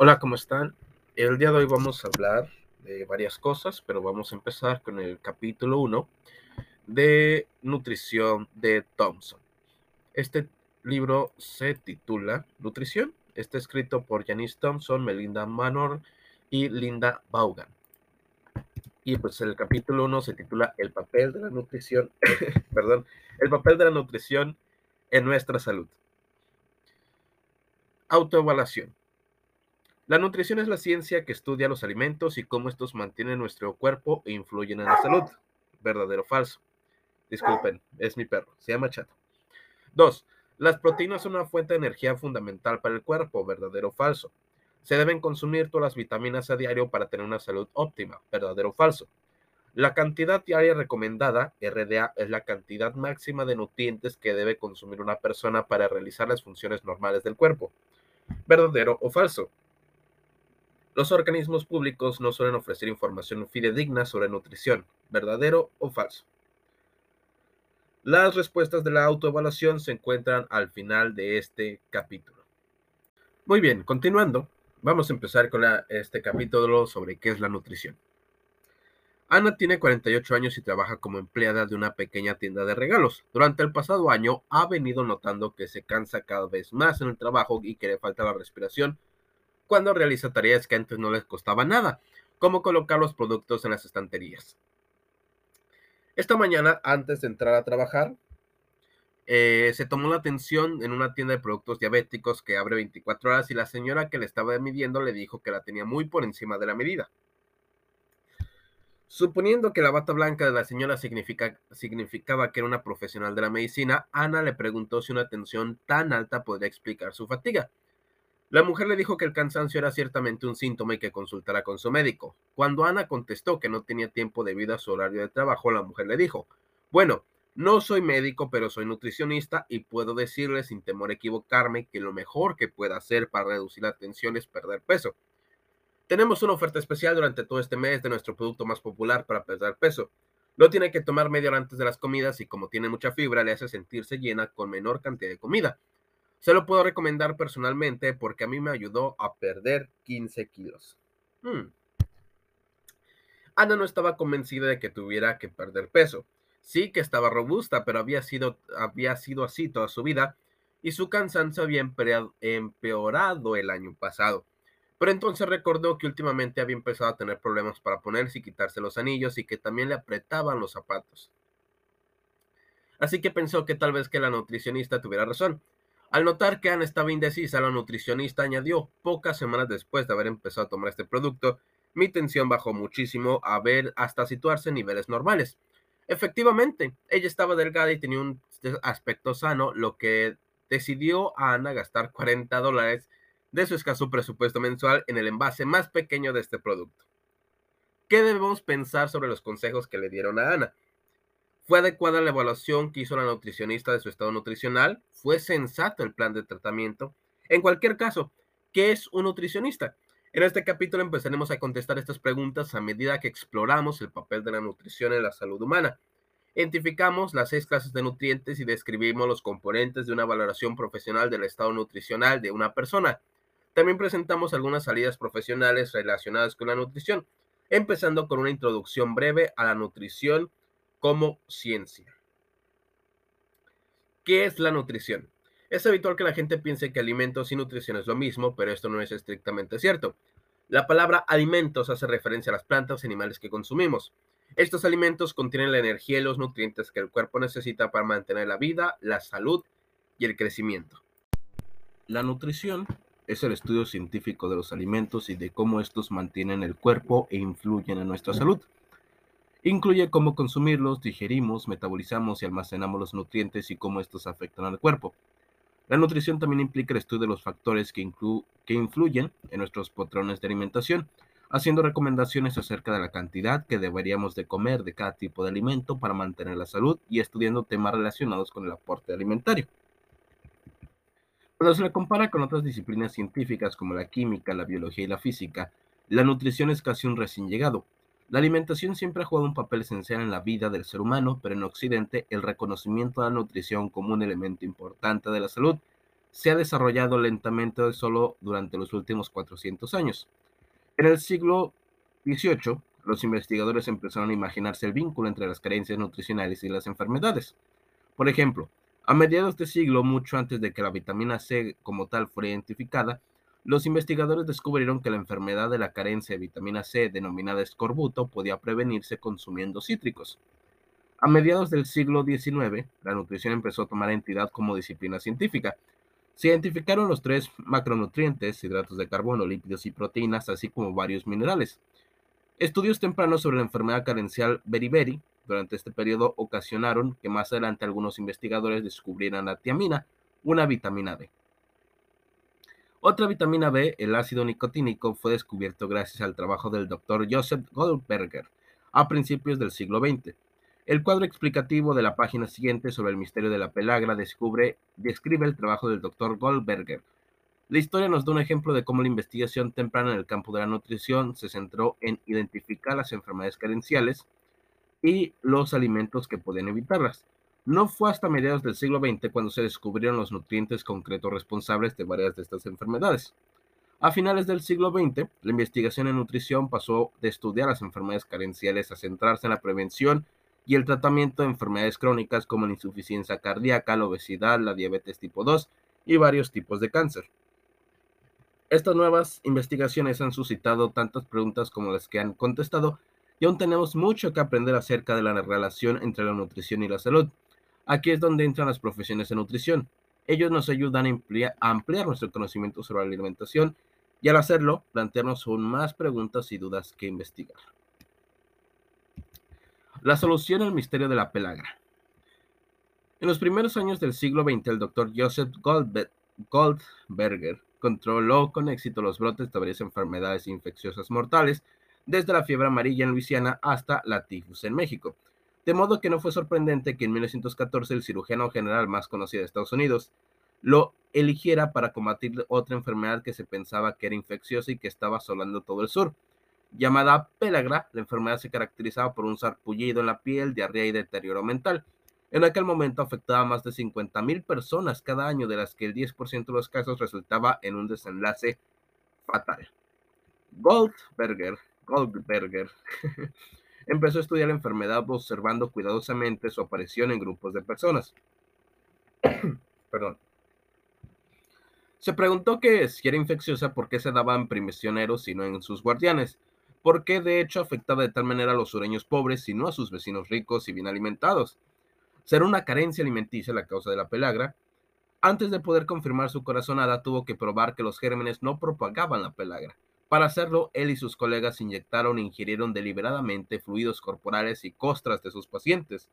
Hola, ¿cómo están? El día de hoy vamos a hablar de varias cosas, pero vamos a empezar con el capítulo 1 de Nutrición de Thompson. Este libro se titula Nutrición. Está escrito por Janice Thompson, Melinda Manor y Linda Vaughan. Y pues el capítulo 1 se titula El papel de la nutrición, perdón, el papel de la nutrición en nuestra salud. Autoevaluación. La nutrición es la ciencia que estudia los alimentos y cómo estos mantienen nuestro cuerpo e influyen en la salud. ¿Verdadero o falso? Disculpen, es mi perro, se llama Chato. 2. Las proteínas son una fuente de energía fundamental para el cuerpo. ¿Verdadero o falso? Se deben consumir todas las vitaminas a diario para tener una salud óptima. ¿Verdadero o falso? La cantidad diaria recomendada, RDA, es la cantidad máxima de nutrientes que debe consumir una persona para realizar las funciones normales del cuerpo. ¿Verdadero o falso? Los organismos públicos no suelen ofrecer información fidedigna sobre nutrición, verdadero o falso. Las respuestas de la autoevaluación se encuentran al final de este capítulo. Muy bien, continuando, vamos a empezar con este capítulo sobre qué es la nutrición. Ana tiene 48 años y trabaja como empleada de una pequeña tienda de regalos. Durante el pasado año ha venido notando que se cansa cada vez más en el trabajo y que le falta la respiración cuando realiza tareas que antes no les costaba nada, como colocar los productos en las estanterías. Esta mañana, antes de entrar a trabajar, eh, se tomó la atención en una tienda de productos diabéticos que abre 24 horas y la señora que le estaba midiendo le dijo que la tenía muy por encima de la medida. Suponiendo que la bata blanca de la señora significaba que era una profesional de la medicina, Ana le preguntó si una tensión tan alta podría explicar su fatiga. La mujer le dijo que el cansancio era ciertamente un síntoma y que consultara con su médico. Cuando Ana contestó que no tenía tiempo debido a su horario de trabajo, la mujer le dijo, bueno, no soy médico, pero soy nutricionista y puedo decirle sin temor a equivocarme que lo mejor que pueda hacer para reducir la tensión es perder peso. Tenemos una oferta especial durante todo este mes de nuestro producto más popular para perder peso. Lo tiene que tomar media hora antes de las comidas y como tiene mucha fibra le hace sentirse llena con menor cantidad de comida. Se lo puedo recomendar personalmente porque a mí me ayudó a perder 15 kilos. Hmm. Ana no estaba convencida de que tuviera que perder peso. Sí que estaba robusta, pero había sido, había sido así toda su vida y su cansancio había empeorado el año pasado. Pero entonces recordó que últimamente había empezado a tener problemas para ponerse y quitarse los anillos y que también le apretaban los zapatos. Así que pensó que tal vez que la nutricionista tuviera razón al notar que Ana estaba indecisa, la nutricionista añadió, pocas semanas después de haber empezado a tomar este producto, mi tensión bajó muchísimo a ver hasta situarse en niveles normales. Efectivamente, ella estaba delgada y tenía un aspecto sano, lo que decidió a Ana gastar 40 dólares de su escaso presupuesto mensual en el envase más pequeño de este producto. ¿Qué debemos pensar sobre los consejos que le dieron a Ana? ¿Fue adecuada la evaluación que hizo la nutricionista de su estado nutricional? ¿Fue sensato el plan de tratamiento? En cualquier caso, ¿qué es un nutricionista? En este capítulo empezaremos a contestar estas preguntas a medida que exploramos el papel de la nutrición en la salud humana. Identificamos las seis clases de nutrientes y describimos los componentes de una valoración profesional del estado nutricional de una persona. También presentamos algunas salidas profesionales relacionadas con la nutrición, empezando con una introducción breve a la nutrición como ciencia. ¿Qué es la nutrición? Es habitual que la gente piense que alimentos y nutrición es lo mismo, pero esto no es estrictamente cierto. La palabra alimentos hace referencia a las plantas y animales que consumimos. Estos alimentos contienen la energía y los nutrientes que el cuerpo necesita para mantener la vida, la salud y el crecimiento. La nutrición es el estudio científico de los alimentos y de cómo estos mantienen el cuerpo e influyen en nuestra salud. Incluye cómo consumirlos, digerimos, metabolizamos y almacenamos los nutrientes y cómo estos afectan al cuerpo. La nutrición también implica el estudio de los factores que, que influyen en nuestros patrones de alimentación, haciendo recomendaciones acerca de la cantidad que deberíamos de comer de cada tipo de alimento para mantener la salud y estudiando temas relacionados con el aporte alimentario. Cuando se la compara con otras disciplinas científicas como la química, la biología y la física, la nutrición es casi un recién llegado, la alimentación siempre ha jugado un papel esencial en la vida del ser humano, pero en Occidente el reconocimiento de la nutrición como un elemento importante de la salud se ha desarrollado lentamente solo durante los últimos 400 años. En el siglo XVIII, los investigadores empezaron a imaginarse el vínculo entre las carencias nutricionales y las enfermedades. Por ejemplo, a mediados de siglo, mucho antes de que la vitamina C como tal fuera identificada, los investigadores descubrieron que la enfermedad de la carencia de vitamina C, denominada escorbuto, podía prevenirse consumiendo cítricos. A mediados del siglo XIX, la nutrición empezó a tomar entidad como disciplina científica. Se identificaron los tres macronutrientes, hidratos de carbono, lípidos y proteínas, así como varios minerales. Estudios tempranos sobre la enfermedad carencial beriberi durante este periodo ocasionaron que más adelante algunos investigadores descubrieran la tiamina, una vitamina B. Otra vitamina B, el ácido nicotínico, fue descubierto gracias al trabajo del doctor Joseph Goldberger a principios del siglo XX. El cuadro explicativo de la página siguiente sobre el misterio de la pelagra describe el trabajo del doctor Goldberger, la historia nos da un ejemplo de cómo la investigación temprana en el campo de la nutrición se centró en identificar las enfermedades carenciales y los alimentos que pueden evitarlas. No fue hasta mediados del siglo XX cuando se descubrieron los nutrientes concretos responsables de varias de estas enfermedades. A finales del siglo XX, la investigación en nutrición pasó de estudiar las enfermedades carenciales a centrarse en la prevención y el tratamiento de enfermedades crónicas como la insuficiencia cardíaca, la obesidad, la diabetes tipo 2 y varios tipos de cáncer. Estas nuevas investigaciones han suscitado tantas preguntas como las que han contestado y aún tenemos mucho que aprender acerca de la relación entre la nutrición y la salud. Aquí es donde entran las profesiones de nutrición. Ellos nos ayudan a ampliar, nuestro conocimiento sobre la alimentación y al hacerlo, plantearnos aún más preguntas y dudas que investigar. La solución al misterio de la pelagra. En los primeros años del siglo XX, el doctor Joseph Goldberger controló con éxito los brotes de varias enfermedades infecciosas mortales, desde la fiebre amarilla en Luisiana hasta la tifus en México. De modo que no fue sorprendente que en 1914 el cirujano general más conocido de Estados Unidos lo eligiera para combatir otra enfermedad que se pensaba que era infecciosa y que estaba asolando todo el sur. Llamada pelagra, la enfermedad se caracterizaba por un sarpullido en la piel, diarrea y deterioro mental. En aquel momento afectaba a más de 50.000 personas cada año, de las que el 10% de los casos resultaba en un desenlace fatal. Goldberger, Goldberger empezó a estudiar la enfermedad observando cuidadosamente su aparición en grupos de personas. Perdón. Se preguntó que si era infecciosa, por qué se daba en prisioneros y no en sus guardianes, por qué de hecho afectaba de tal manera a los sureños pobres y no a sus vecinos ricos y bien alimentados ser una carencia alimenticia la causa de la pelagra. Antes de poder confirmar su corazonada, tuvo que probar que los gérmenes no propagaban la pelagra. Para hacerlo, él y sus colegas inyectaron e ingirieron deliberadamente fluidos corporales y costras de sus pacientes.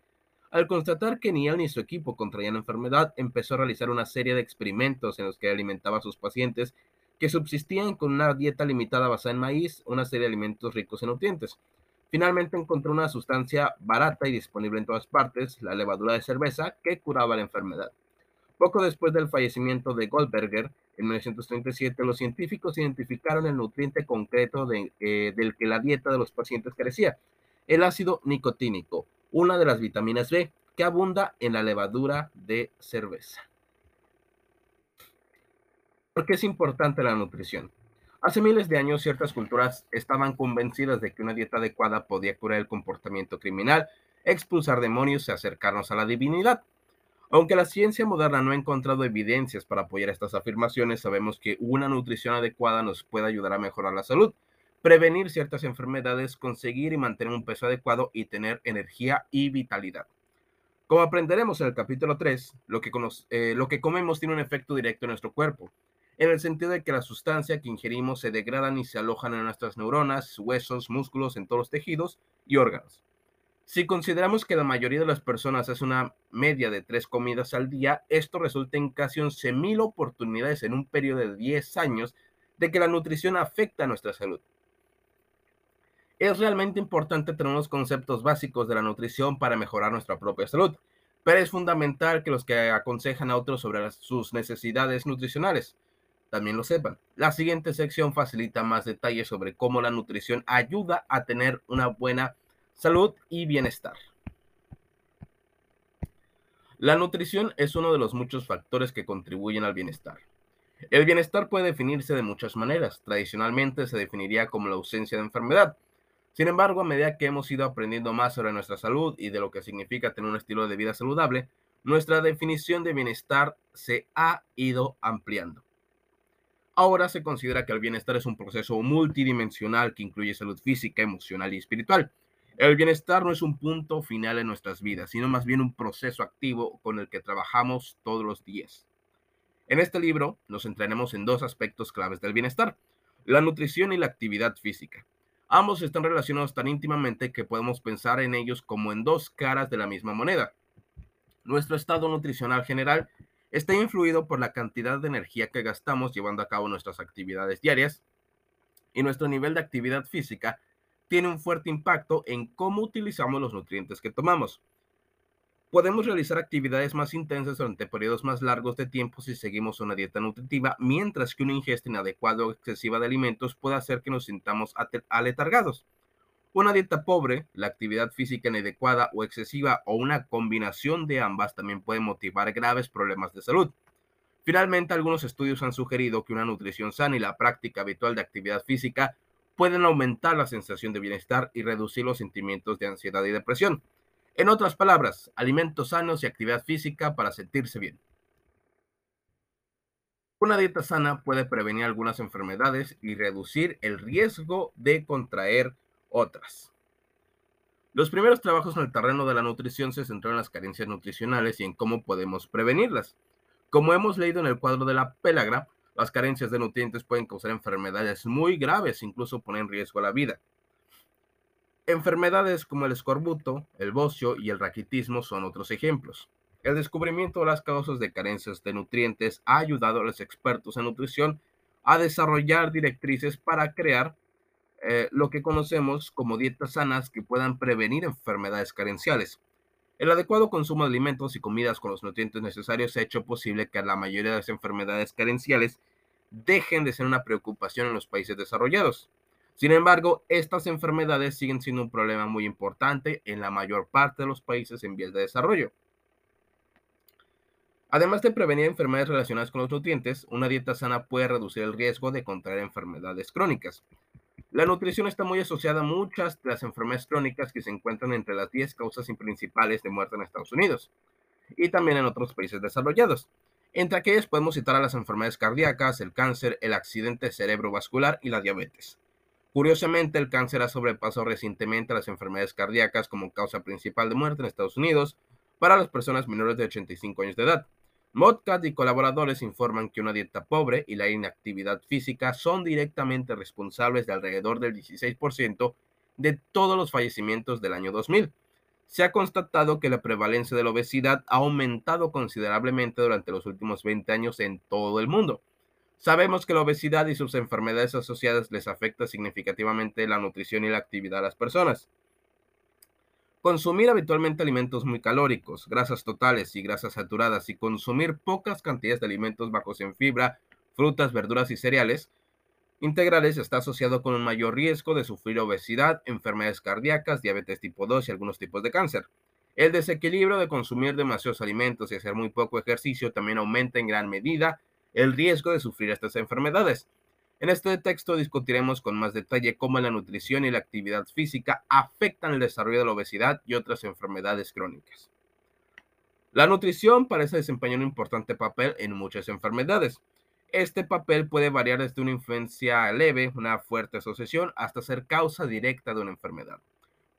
Al constatar que ni él ni su equipo contraían enfermedad, empezó a realizar una serie de experimentos en los que alimentaba a sus pacientes que subsistían con una dieta limitada basada en maíz, una serie de alimentos ricos en nutrientes. Finalmente encontró una sustancia barata y disponible en todas partes, la levadura de cerveza, que curaba la enfermedad. Poco después del fallecimiento de Goldberger, en 1937, los científicos identificaron el nutriente concreto eh, del que la dieta de los pacientes carecía, el ácido nicotínico, una de las vitaminas B, que abunda en la levadura de cerveza. ¿Por qué es importante la nutrición? Hace miles de años ciertas culturas estaban convencidas de que una dieta adecuada podía curar el comportamiento criminal, expulsar demonios y acercarnos a la divinidad. Aunque la ciencia moderna no ha encontrado evidencias para apoyar estas afirmaciones, sabemos que una nutrición adecuada nos puede ayudar a mejorar la salud, prevenir ciertas enfermedades, conseguir y mantener un peso adecuado y tener energía y vitalidad. Como aprenderemos en el capítulo 3, lo que, eh, lo que comemos tiene un efecto directo en nuestro cuerpo en el sentido de que la sustancia que ingerimos se degradan y se alojan en nuestras neuronas, huesos, músculos, en todos los tejidos y órganos. Si consideramos que la mayoría de las personas hace una media de tres comidas al día, esto resulta en casi 11.000 oportunidades en un periodo de 10 años de que la nutrición afecta a nuestra salud. Es realmente importante tener unos conceptos básicos de la nutrición para mejorar nuestra propia salud, pero es fundamental que los que aconsejan a otros sobre sus necesidades nutricionales también lo sepan. La siguiente sección facilita más detalles sobre cómo la nutrición ayuda a tener una buena salud y bienestar. La nutrición es uno de los muchos factores que contribuyen al bienestar. El bienestar puede definirse de muchas maneras. Tradicionalmente se definiría como la ausencia de enfermedad. Sin embargo, a medida que hemos ido aprendiendo más sobre nuestra salud y de lo que significa tener un estilo de vida saludable, nuestra definición de bienestar se ha ido ampliando. Ahora se considera que el bienestar es un proceso multidimensional que incluye salud física, emocional y espiritual. El bienestar no es un punto final en nuestras vidas, sino más bien un proceso activo con el que trabajamos todos los días. En este libro nos centraremos en dos aspectos claves del bienestar, la nutrición y la actividad física. Ambos están relacionados tan íntimamente que podemos pensar en ellos como en dos caras de la misma moneda. Nuestro estado nutricional general está influido por la cantidad de energía que gastamos llevando a cabo nuestras actividades diarias y nuestro nivel de actividad física tiene un fuerte impacto en cómo utilizamos los nutrientes que tomamos. Podemos realizar actividades más intensas durante periodos más largos de tiempo si seguimos una dieta nutritiva, mientras que una ingesta inadecuada o excesiva de alimentos puede hacer que nos sintamos aletargados. Una dieta pobre, la actividad física inadecuada o excesiva o una combinación de ambas también puede motivar graves problemas de salud. Finalmente, algunos estudios han sugerido que una nutrición sana y la práctica habitual de actividad física pueden aumentar la sensación de bienestar y reducir los sentimientos de ansiedad y depresión. En otras palabras, alimentos sanos y actividad física para sentirse bien. Una dieta sana puede prevenir algunas enfermedades y reducir el riesgo de contraer otras. Los primeros trabajos en el terreno de la nutrición se centraron en las carencias nutricionales y en cómo podemos prevenirlas. Como hemos leído en el cuadro de la pelagra, las carencias de nutrientes pueden causar enfermedades muy graves, incluso poner en riesgo la vida. Enfermedades como el escorbuto, el bocio y el raquitismo son otros ejemplos. El descubrimiento de las causas de carencias de nutrientes ha ayudado a los expertos en nutrición a desarrollar directrices para crear eh, lo que conocemos como dietas sanas que puedan prevenir enfermedades carenciales. El adecuado consumo de alimentos y comidas con los nutrientes necesarios ha hecho posible que la mayoría de las enfermedades carenciales dejen de ser una preocupación en los países desarrollados. Sin embargo, estas enfermedades siguen siendo un problema muy importante en la mayor parte de los países en vías de desarrollo. Además de prevenir enfermedades relacionadas con los nutrientes, una dieta sana puede reducir el riesgo de contraer enfermedades crónicas. La nutrición está muy asociada a muchas de las enfermedades crónicas que se encuentran entre las 10 causas principales de muerte en Estados Unidos y también en otros países desarrollados. Entre aquellas podemos citar a las enfermedades cardíacas, el cáncer, el accidente cerebrovascular y la diabetes. Curiosamente, el cáncer ha sobrepasado recientemente a las enfermedades cardíacas como causa principal de muerte en Estados Unidos para las personas menores de 85 años de edad. Modcat y colaboradores informan que una dieta pobre y la inactividad física son directamente responsables de alrededor del 16% de todos los fallecimientos del año 2000. Se ha constatado que la prevalencia de la obesidad ha aumentado considerablemente durante los últimos 20 años en todo el mundo. Sabemos que la obesidad y sus enfermedades asociadas les afecta significativamente la nutrición y la actividad a las personas. Consumir habitualmente alimentos muy calóricos, grasas totales y grasas saturadas y consumir pocas cantidades de alimentos bajos en fibra, frutas, verduras y cereales integrales está asociado con un mayor riesgo de sufrir obesidad, enfermedades cardíacas, diabetes tipo 2 y algunos tipos de cáncer. El desequilibrio de consumir demasiados alimentos y hacer muy poco ejercicio también aumenta en gran medida el riesgo de sufrir estas enfermedades. En este texto discutiremos con más detalle cómo la nutrición y la actividad física afectan el desarrollo de la obesidad y otras enfermedades crónicas. La nutrición parece desempeñar un importante papel en muchas enfermedades. Este papel puede variar desde una influencia leve, una fuerte asociación, hasta ser causa directa de una enfermedad.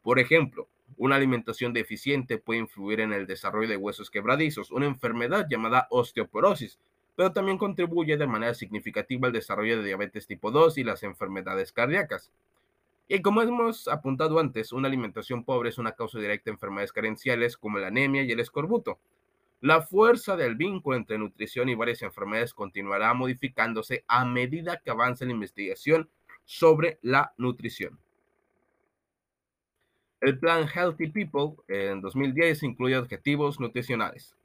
Por ejemplo, una alimentación deficiente puede influir en el desarrollo de huesos quebradizos, una enfermedad llamada osteoporosis, pero también contribuye de manera significativa al desarrollo de diabetes tipo 2 y las enfermedades cardíacas. Y como hemos apuntado antes, una alimentación pobre es una causa directa de enfermedades carenciales como la anemia y el escorbuto. La fuerza del vínculo entre nutrición y varias enfermedades continuará modificándose a medida que avance la investigación sobre la nutrición. El plan Healthy People en 2010 incluye objetivos nutricionales.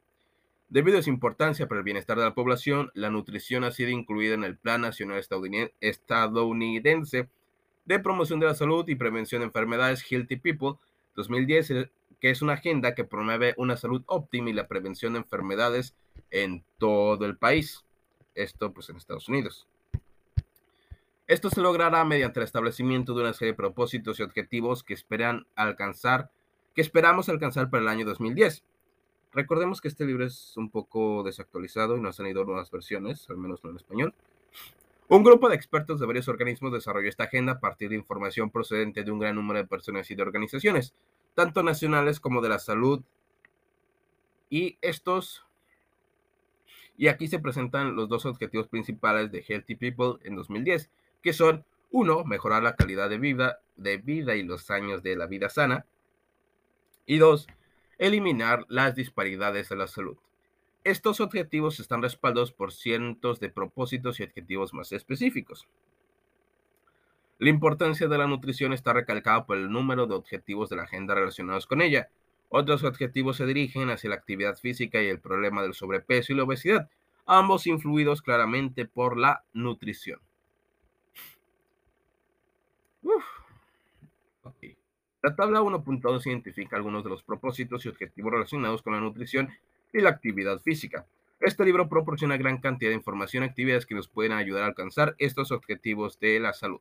Debido a su importancia para el bienestar de la población, la nutrición ha sido incluida en el Plan Nacional Estadounidense de Promoción de la Salud y Prevención de Enfermedades Healthy People 2010, que es una agenda que promueve una salud óptima y la prevención de enfermedades en todo el país. Esto pues en Estados Unidos. Esto se logrará mediante el establecimiento de una serie de propósitos y objetivos que esperan alcanzar, que esperamos alcanzar para el año 2010. Recordemos que este libro es un poco desactualizado y no han salido nuevas versiones, al menos no en español. Un grupo de expertos de varios organismos desarrolló esta agenda a partir de información procedente de un gran número de personas y de organizaciones, tanto nacionales como de la salud. Y estos y aquí se presentan los dos objetivos principales de Healthy People en 2010, que son, uno, mejorar la calidad de vida, de vida y los años de la vida sana, y dos, eliminar las disparidades de la salud. Estos objetivos están respaldados por cientos de propósitos y objetivos más específicos. La importancia de la nutrición está recalcada por el número de objetivos de la agenda relacionados con ella. Otros objetivos se dirigen hacia la actividad física y el problema del sobrepeso y la obesidad, ambos influidos claramente por la nutrición. La tabla 1.2 identifica algunos de los propósitos y objetivos relacionados con la nutrición y la actividad física. Este libro proporciona gran cantidad de información y actividades que nos pueden ayudar a alcanzar estos objetivos de la salud.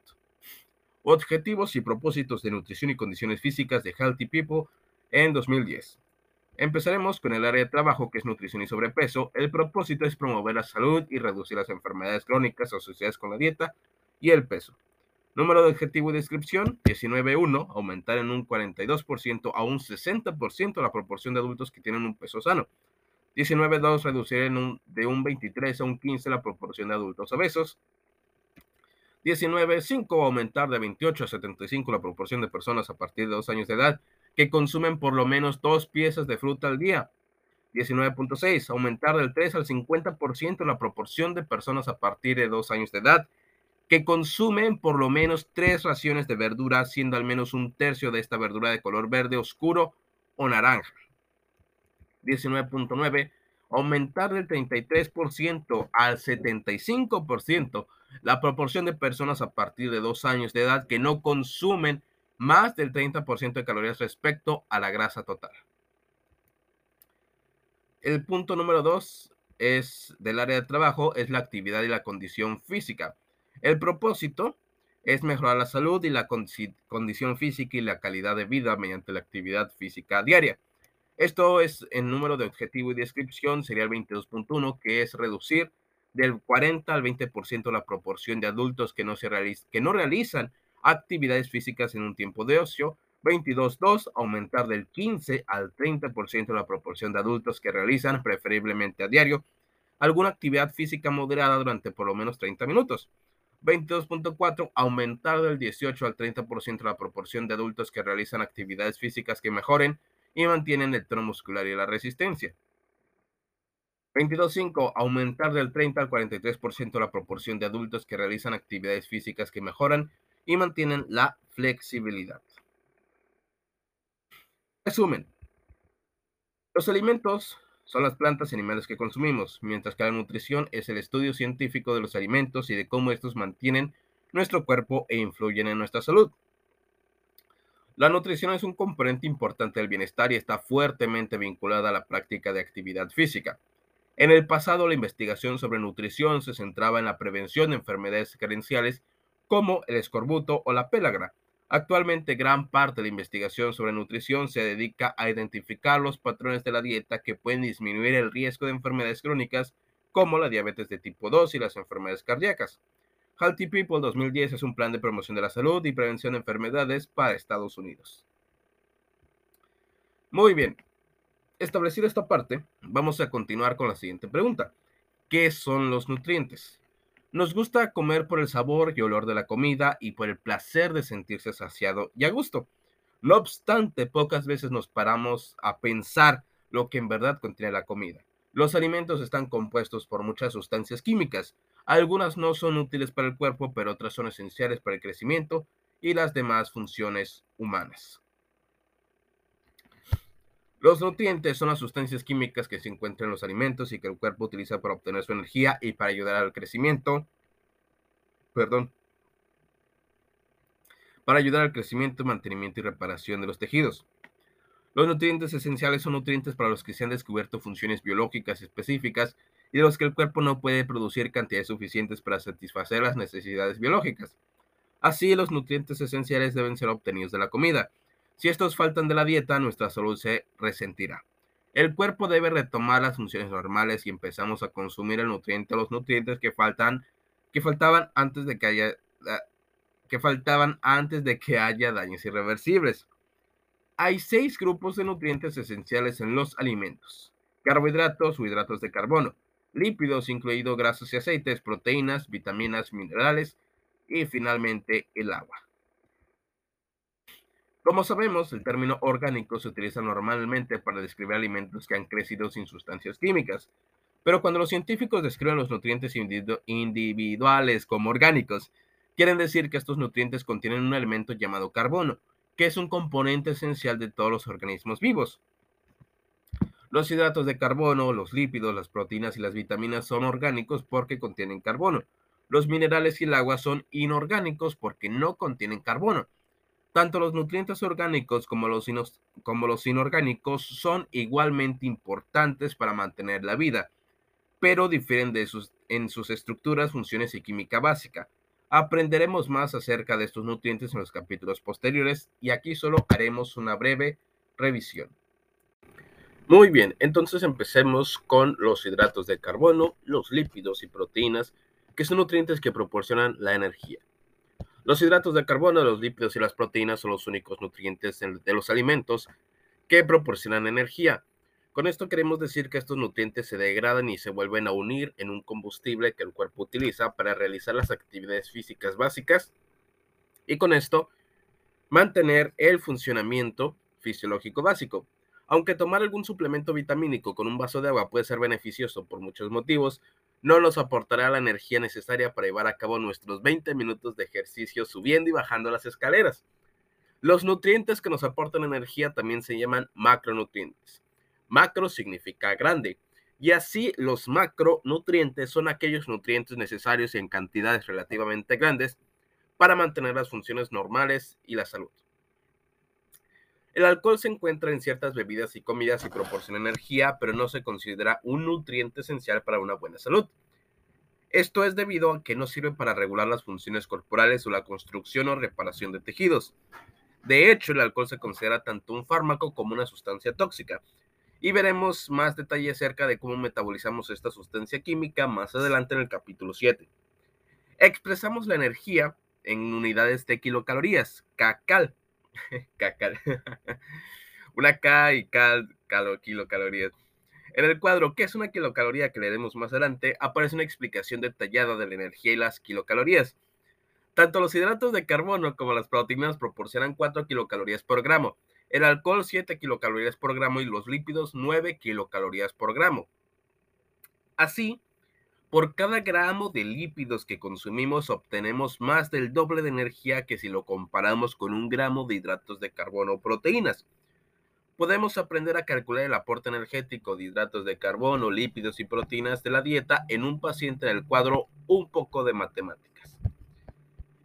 Objetivos y propósitos de nutrición y condiciones físicas de Healthy People en 2010. Empezaremos con el área de trabajo que es nutrición y sobrepeso. El propósito es promover la salud y reducir las enfermedades crónicas asociadas con la dieta y el peso. Número de objetivo y descripción, 19.1, aumentar en un 42% a un 60% la proporción de adultos que tienen un peso sano. 19.2, reducir en un, de un 23 a un 15 la proporción de adultos obesos. 19.5, aumentar de 28 a 75 la proporción de personas a partir de dos años de edad que consumen por lo menos dos piezas de fruta al día. 19.6, aumentar del 3 al 50% la proporción de personas a partir de dos años de edad que consumen por lo menos tres raciones de verdura, siendo al menos un tercio de esta verdura de color verde oscuro o naranja. 19.9. Aumentar del 33% al 75% la proporción de personas a partir de dos años de edad que no consumen más del 30% de calorías respecto a la grasa total. El punto número dos es del área de trabajo, es la actividad y la condición física. El propósito es mejorar la salud y la condición física y la calidad de vida mediante la actividad física diaria. Esto es el número de objetivo y descripción, sería el 22.1, que es reducir del 40 al 20% la proporción de adultos que no, que no realizan actividades físicas en un tiempo de ocio. 22.2, aumentar del 15 al 30% la proporción de adultos que realizan, preferiblemente a diario, alguna actividad física moderada durante por lo menos 30 minutos. 22.4, aumentar del 18 al 30% la proporción de adultos que realizan actividades físicas que mejoren y mantienen el tono muscular y la resistencia. 22.5, aumentar del 30 al 43% la proporción de adultos que realizan actividades físicas que mejoran y mantienen la flexibilidad. Resumen. Los alimentos son las plantas y animales que consumimos, mientras que la nutrición es el estudio científico de los alimentos y de cómo estos mantienen nuestro cuerpo e influyen en nuestra salud. La nutrición es un componente importante del bienestar y está fuertemente vinculada a la práctica de actividad física. En el pasado, la investigación sobre nutrición se centraba en la prevención de enfermedades carenciales como el escorbuto o la pelagra, Actualmente gran parte de la investigación sobre nutrición se dedica a identificar los patrones de la dieta que pueden disminuir el riesgo de enfermedades crónicas como la diabetes de tipo 2 y las enfermedades cardíacas. Healthy People 2010 es un plan de promoción de la salud y prevención de enfermedades para Estados Unidos. Muy bien, establecida esta parte, vamos a continuar con la siguiente pregunta. ¿Qué son los nutrientes? Nos gusta comer por el sabor y olor de la comida y por el placer de sentirse saciado y a gusto. No obstante, pocas veces nos paramos a pensar lo que en verdad contiene la comida. Los alimentos están compuestos por muchas sustancias químicas. Algunas no son útiles para el cuerpo, pero otras son esenciales para el crecimiento y las demás funciones humanas. Los nutrientes son las sustancias químicas que se encuentran en los alimentos y que el cuerpo utiliza para obtener su energía y para ayudar al crecimiento. Perdón. Para ayudar al crecimiento, mantenimiento y reparación de los tejidos. Los nutrientes esenciales son nutrientes para los que se han descubierto funciones biológicas específicas y de los que el cuerpo no puede producir cantidades suficientes para satisfacer las necesidades biológicas. Así, los nutrientes esenciales deben ser obtenidos de la comida. Si estos faltan de la dieta, nuestra salud se resentirá. El cuerpo debe retomar las funciones normales y empezamos a consumir el nutriente los nutrientes que faltan que faltaban antes de que haya que faltaban antes de que haya daños irreversibles. Hay seis grupos de nutrientes esenciales en los alimentos: carbohidratos o hidratos de carbono, lípidos, incluidos grasas y aceites, proteínas, vitaminas, minerales y finalmente el agua. Como sabemos, el término orgánico se utiliza normalmente para describir alimentos que han crecido sin sustancias químicas, pero cuando los científicos describen los nutrientes individuales como orgánicos, quieren decir que estos nutrientes contienen un elemento llamado carbono, que es un componente esencial de todos los organismos vivos. Los hidratos de carbono, los lípidos, las proteínas y las vitaminas son orgánicos porque contienen carbono. Los minerales y el agua son inorgánicos porque no contienen carbono. Tanto los nutrientes orgánicos como los, inorgánicos son igualmente importantes para mantener la vida, pero difieren en sus estructuras, funciones y química básica. Aprenderemos más acerca de estos nutrientes en los capítulos posteriores y aquí solo haremos una breve revisión. Muy bien, entonces empecemos con los hidratos de carbono, los lípidos y proteínas, que son nutrientes que proporcionan la energía. Los hidratos de carbono, los lípidos y las proteínas son los únicos nutrientes de los alimentos que proporcionan energía. Con esto queremos decir que estos nutrientes se degradan y se vuelven a unir en un combustible que el cuerpo utiliza para realizar las actividades físicas básicas y con esto mantener el funcionamiento fisiológico básico. Aunque tomar algún suplemento vitamínico con un vaso de agua puede ser beneficioso por muchos motivos, no nos aportará la energía necesaria para llevar a cabo nuestros 20 minutos de ejercicio subiendo y bajando las escaleras. Los nutrientes que nos aportan energía también se llaman macronutrientes. Macro significa grande. Y así los macronutrientes son aquellos nutrientes necesarios en cantidades relativamente grandes para mantener las funciones normales y la salud. El alcohol se encuentra en ciertas bebidas y comidas y proporciona energía, pero no se considera un nutriente esencial para una buena salud. Esto es debido a que no sirve para regular las funciones corporales o la construcción o reparación de tejidos. De hecho, el alcohol se considera tanto un fármaco como una sustancia tóxica. Y veremos más detalles acerca de cómo metabolizamos esta sustancia química más adelante en el capítulo 7. Expresamos la energía en unidades de kilocalorías, kcal, una K y K kilocalorías. En el cuadro ¿Qué es una kilocaloría? que leeremos más adelante, aparece una explicación detallada de la energía y las kilocalorías. Tanto los hidratos de carbono como las proteínas proporcionan 4 kilocalorías por gramo, el alcohol 7 kilocalorías por gramo y los lípidos 9 kilocalorías por gramo. Así, por cada gramo de lípidos que consumimos obtenemos más del doble de energía que si lo comparamos con un gramo de hidratos de carbono o proteínas. Podemos aprender a calcular el aporte energético de hidratos de carbono, lípidos y proteínas de la dieta en un paciente del cuadro un poco de matemáticas.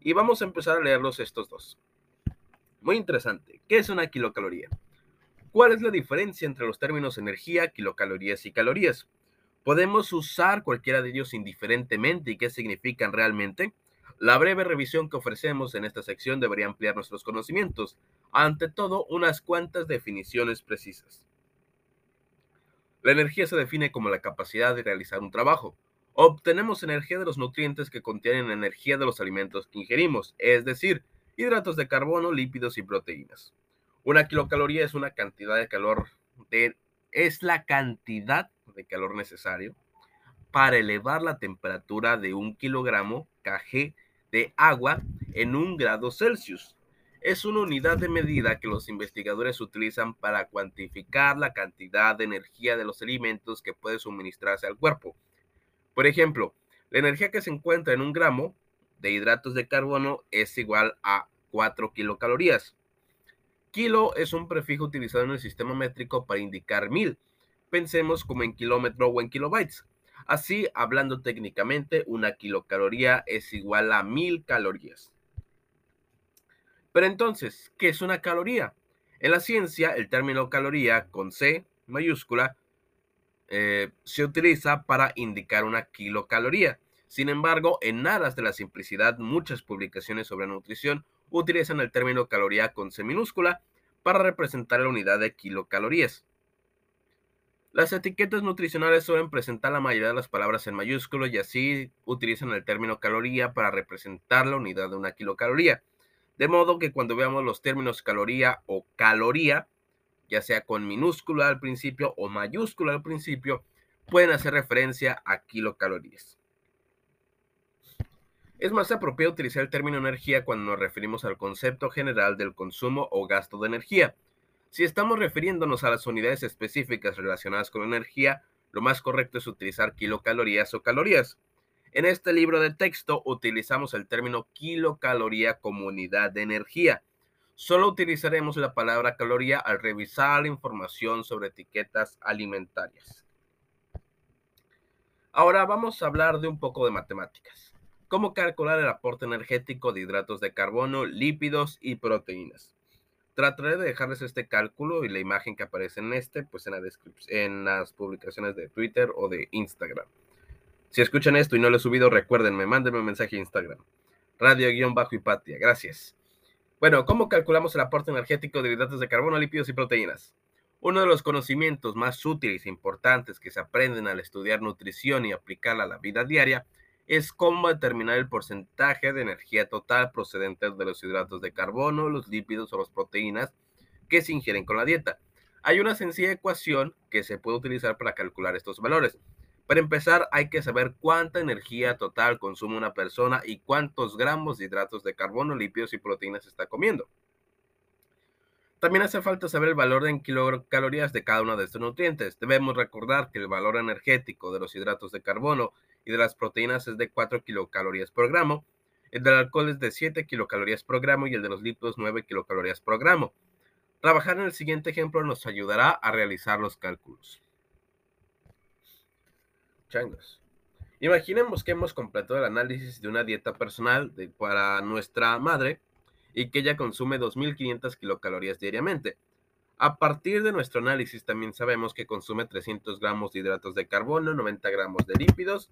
Y vamos a empezar a leerlos estos dos. Muy interesante. ¿Qué es una kilocaloría? ¿Cuál es la diferencia entre los términos energía, kilocalorías y calorías? ¿Podemos usar cualquiera de ellos indiferentemente y qué significan realmente? La breve revisión que ofrecemos en esta sección debería ampliar nuestros conocimientos. Ante todo, unas cuantas definiciones precisas. La energía se define como la capacidad de realizar un trabajo. Obtenemos energía de los nutrientes que contienen energía de los alimentos que ingerimos, es decir, hidratos de carbono, lípidos y proteínas. Una kilocaloría es una cantidad de calor de es la cantidad de calor necesario para elevar la temperatura de un kilogramo kg de agua en un grado Celsius. Es una unidad de medida que los investigadores utilizan para cuantificar la cantidad de energía de los alimentos que puede suministrarse al cuerpo. Por ejemplo, la energía que se encuentra en un gramo de hidratos de carbono es igual a 4 kilocalorías. Kilo es un prefijo utilizado en el sistema métrico para indicar mil. Pensemos como en kilómetro o en kilobytes. Así, hablando técnicamente, una kilocaloría es igual a mil calorías. Pero entonces, ¿qué es una caloría? En la ciencia, el término caloría con C mayúscula eh, se utiliza para indicar una kilocaloría. Sin embargo, en aras de la simplicidad, muchas publicaciones sobre nutrición utilizan el término caloría con C minúscula para representar la unidad de kilocalorías. Las etiquetas nutricionales suelen presentar la mayoría de las palabras en mayúsculo y así utilizan el término caloría para representar la unidad de una kilocaloría. De modo que cuando veamos los términos caloría o caloría, ya sea con minúscula al principio o mayúscula al principio, pueden hacer referencia a kilocalorías. Es más apropiado utilizar el término energía cuando nos referimos al concepto general del consumo o gasto de energía. Si estamos refiriéndonos a las unidades específicas relacionadas con energía, lo más correcto es utilizar kilocalorías o calorías. En este libro de texto utilizamos el término kilocaloría como unidad de energía. Solo utilizaremos la palabra caloría al revisar la información sobre etiquetas alimentarias. Ahora vamos a hablar de un poco de matemáticas. ¿Cómo calcular el aporte energético de hidratos de carbono, lípidos y proteínas? Trataré de dejarles este cálculo y la imagen que aparece en este, pues en, la en las publicaciones de Twitter o de Instagram. Si escuchan esto y no lo he subido, recuérdenme, mándenme un mensaje a Instagram. Radio-Hipatia. Gracias. Bueno, ¿cómo calculamos el aporte energético de hidratos de carbono, lípidos y proteínas? Uno de los conocimientos más útiles e importantes que se aprenden al estudiar nutrición y aplicarla a la vida diaria es cómo determinar el porcentaje de energía total procedente de los hidratos de carbono, los lípidos o las proteínas que se ingieren con la dieta. Hay una sencilla ecuación que se puede utilizar para calcular estos valores. Para empezar, hay que saber cuánta energía total consume una persona y cuántos gramos de hidratos de carbono, lípidos y proteínas está comiendo. También hace falta saber el valor en kilocalorías de cada uno de estos nutrientes. Debemos recordar que el valor energético de los hidratos de carbono y de las proteínas es de 4 kilocalorías por gramo, el del alcohol es de 7 kilocalorías por gramo y el de los lípidos 9 kilocalorías por gramo. Trabajar en el siguiente ejemplo nos ayudará a realizar los cálculos. Changos. Imaginemos que hemos completado el análisis de una dieta personal para nuestra madre y que ella consume 2.500 kilocalorías diariamente. A partir de nuestro análisis también sabemos que consume 300 gramos de hidratos de carbono, 90 gramos de lípidos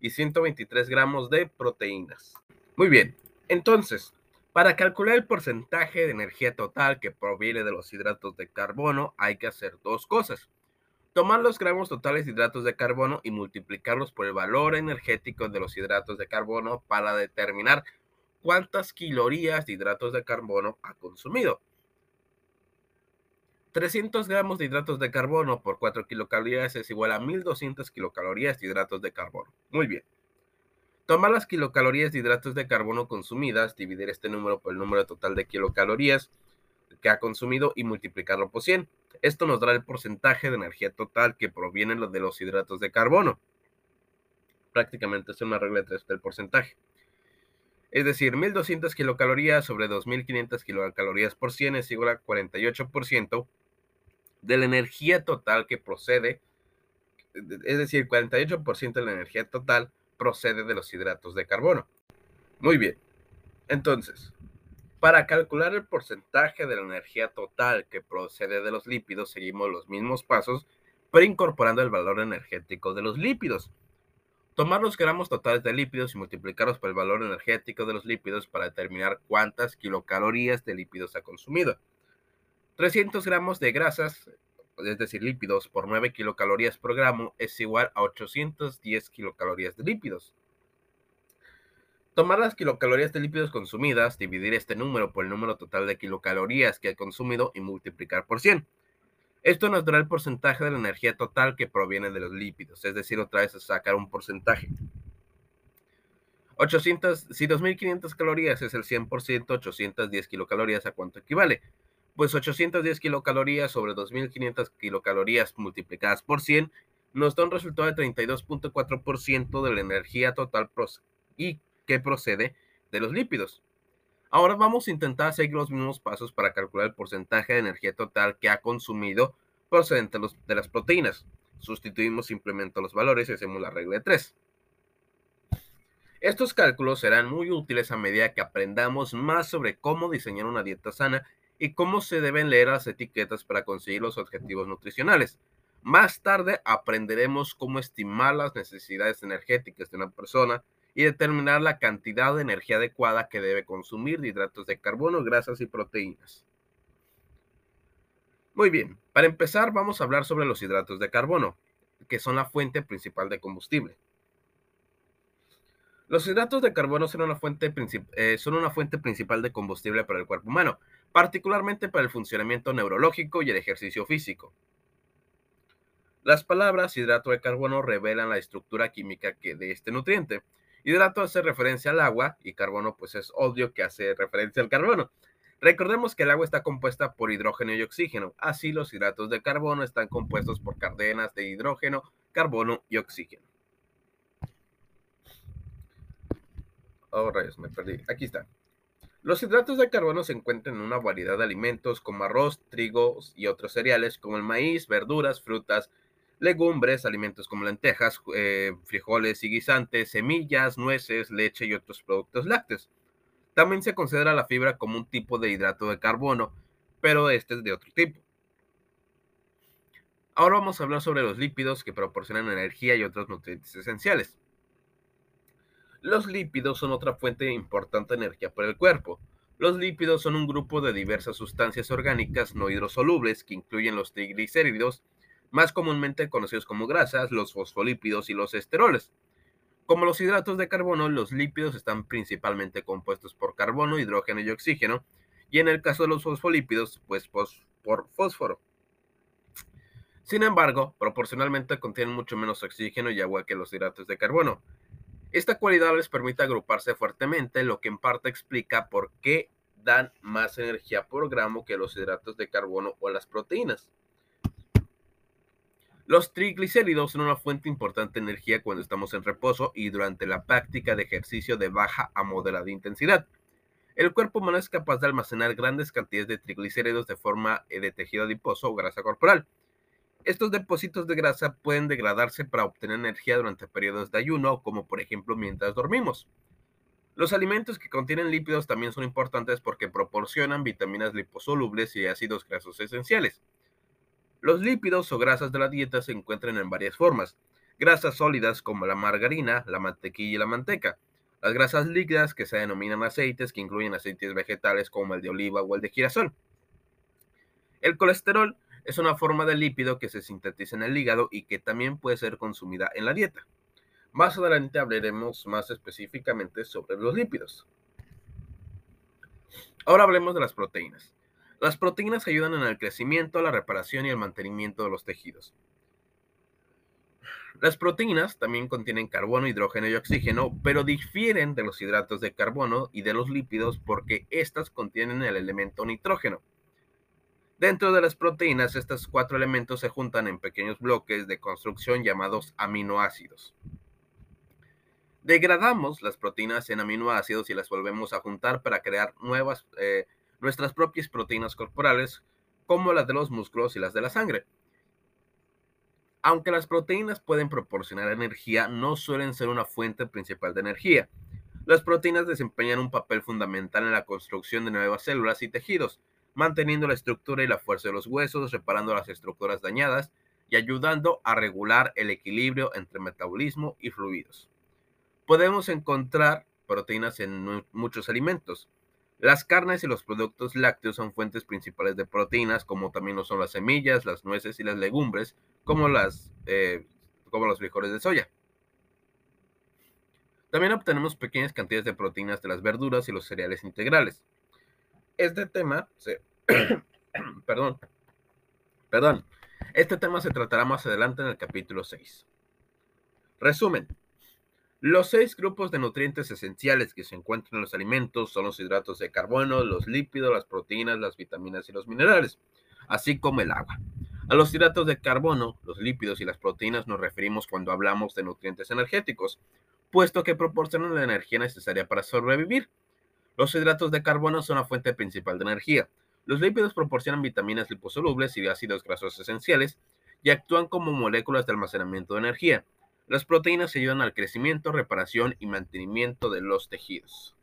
y 123 gramos de proteínas. Muy bien, entonces, para calcular el porcentaje de energía total que proviene de los hidratos de carbono hay que hacer dos cosas. Tomar los gramos totales de hidratos de carbono y multiplicarlos por el valor energético de los hidratos de carbono para determinar cuántas calorías de hidratos de carbono ha consumido. 300 gramos de hidratos de carbono por 4 kilocalorías es igual a 1200 kilocalorías de hidratos de carbono. Muy bien. Tomar las kilocalorías de hidratos de carbono consumidas, dividir este número por el número total de kilocalorías que ha consumido y multiplicarlo por 100. Esto nos dará el porcentaje de energía total que proviene de los hidratos de carbono. Prácticamente es una regla de tres del porcentaje. Es decir, 1200 kilocalorías sobre 2500 kilocalorías por 100 es igual a 48% de la energía total que procede, es decir, 48% de la energía total procede de los hidratos de carbono. Muy bien. Entonces, para calcular el porcentaje de la energía total que procede de los lípidos, seguimos los mismos pasos, pero incorporando el valor energético de los lípidos. Tomar los gramos totales de lípidos y multiplicarlos por el valor energético de los lípidos para determinar cuántas kilocalorías de lípidos ha consumido. 300 gramos de grasas, es decir, lípidos, por 9 kilocalorías por gramo es igual a 810 kilocalorías de lípidos. Tomar las kilocalorías de lípidos consumidas, dividir este número por el número total de kilocalorías que ha consumido y multiplicar por 100. Esto nos dará el porcentaje de la energía total que proviene de los lípidos, es decir, otra vez sacar un porcentaje. 800, si 2500 calorías es el 100%, 810 kilocalorías, ¿a cuánto equivale? Pues 810 kilocalorías sobre 2500 kilocalorías multiplicadas por 100 nos da un resultado de 32.4% de la energía total y que procede de los lípidos. Ahora vamos a intentar seguir los mismos pasos para calcular el porcentaje de energía total que ha consumido procedente de las proteínas. Sustituimos simplemente los valores y hacemos la regla de 3. Estos cálculos serán muy útiles a medida que aprendamos más sobre cómo diseñar una dieta sana y cómo se deben leer las etiquetas para conseguir los objetivos nutricionales. Más tarde aprenderemos cómo estimar las necesidades energéticas de una persona y determinar la cantidad de energía adecuada que debe consumir de hidratos de carbono, grasas y proteínas. Muy bien, para empezar vamos a hablar sobre los hidratos de carbono, que son la fuente principal de combustible. Los hidratos de carbono son una, fuente eh, son una fuente principal de combustible para el cuerpo humano, particularmente para el funcionamiento neurológico y el ejercicio físico. Las palabras hidrato de carbono revelan la estructura química que de este nutriente. Hidrato hace referencia al agua y carbono pues es obvio que hace referencia al carbono. Recordemos que el agua está compuesta por hidrógeno y oxígeno, así los hidratos de carbono están compuestos por cadenas de hidrógeno, carbono y oxígeno. Oh, rayos, me perdí. Aquí está. Los hidratos de carbono se encuentran en una variedad de alimentos como arroz, trigo y otros cereales como el maíz, verduras, frutas, legumbres, alimentos como lentejas, eh, frijoles y guisantes, semillas, nueces, leche y otros productos lácteos. También se considera la fibra como un tipo de hidrato de carbono, pero este es de otro tipo. Ahora vamos a hablar sobre los lípidos que proporcionan energía y otros nutrientes esenciales. Los lípidos son otra fuente importante de energía para el cuerpo. Los lípidos son un grupo de diversas sustancias orgánicas no hidrosolubles que incluyen los triglicéridos, más comúnmente conocidos como grasas, los fosfolípidos y los esteroles. Como los hidratos de carbono, los lípidos están principalmente compuestos por carbono, hidrógeno y oxígeno, y en el caso de los fosfolípidos, pues por fósforo. Sin embargo, proporcionalmente contienen mucho menos oxígeno y agua que los hidratos de carbono. Esta cualidad les permite agruparse fuertemente, lo que en parte explica por qué dan más energía por gramo que los hidratos de carbono o las proteínas. Los triglicéridos son una fuente importante de energía cuando estamos en reposo y durante la práctica de ejercicio de baja a moderada intensidad. El cuerpo humano es capaz de almacenar grandes cantidades de triglicéridos de forma eh, de tejido adiposo o grasa corporal. Estos depósitos de grasa pueden degradarse para obtener energía durante periodos de ayuno, como por ejemplo mientras dormimos. Los alimentos que contienen lípidos también son importantes porque proporcionan vitaminas liposolubles y ácidos grasos esenciales. Los lípidos o grasas de la dieta se encuentran en varias formas. Grasas sólidas como la margarina, la mantequilla y la manteca. Las grasas líquidas que se denominan aceites que incluyen aceites vegetales como el de oliva o el de girasol. El colesterol es una forma de lípido que se sintetiza en el hígado y que también puede ser consumida en la dieta. Más adelante hablaremos más específicamente sobre los lípidos. Ahora hablemos de las proteínas. Las proteínas ayudan en el crecimiento, la reparación y el mantenimiento de los tejidos. Las proteínas también contienen carbono, hidrógeno y oxígeno, pero difieren de los hidratos de carbono y de los lípidos porque éstas contienen el elemento nitrógeno. Dentro de las proteínas, estos cuatro elementos se juntan en pequeños bloques de construcción llamados aminoácidos. Degradamos las proteínas en aminoácidos y las volvemos a juntar para crear nuevas, eh, nuestras propias proteínas corporales, como las de los músculos y las de la sangre. Aunque las proteínas pueden proporcionar energía, no suelen ser una fuente principal de energía. Las proteínas desempeñan un papel fundamental en la construcción de nuevas células y tejidos, manteniendo la estructura y la fuerza de los huesos, reparando las estructuras dañadas y ayudando a regular el equilibrio entre metabolismo y fluidos. Podemos encontrar proteínas en muchos alimentos. Las carnes y los productos lácteos son fuentes principales de proteínas, como también lo son las semillas, las nueces y las legumbres, como, las, eh, como los frijoles de soya. También obtenemos pequeñas cantidades de proteínas de las verduras y los cereales integrales este tema se... perdón. Perdón. Este tema se tratará más adelante en el capítulo 6. Resumen. Los seis grupos de nutrientes esenciales que se encuentran en los alimentos son los hidratos de carbono, los lípidos, las proteínas, las vitaminas y los minerales, así como el agua. A los hidratos de carbono, los lípidos y las proteínas nos referimos cuando hablamos de nutrientes energéticos, puesto que proporcionan la energía necesaria para sobrevivir. Los hidratos de carbono son la fuente principal de energía. Los lípidos proporcionan vitaminas liposolubles y ácidos grasos esenciales y actúan como moléculas de almacenamiento de energía. Las proteínas ayudan al crecimiento, reparación y mantenimiento de los tejidos.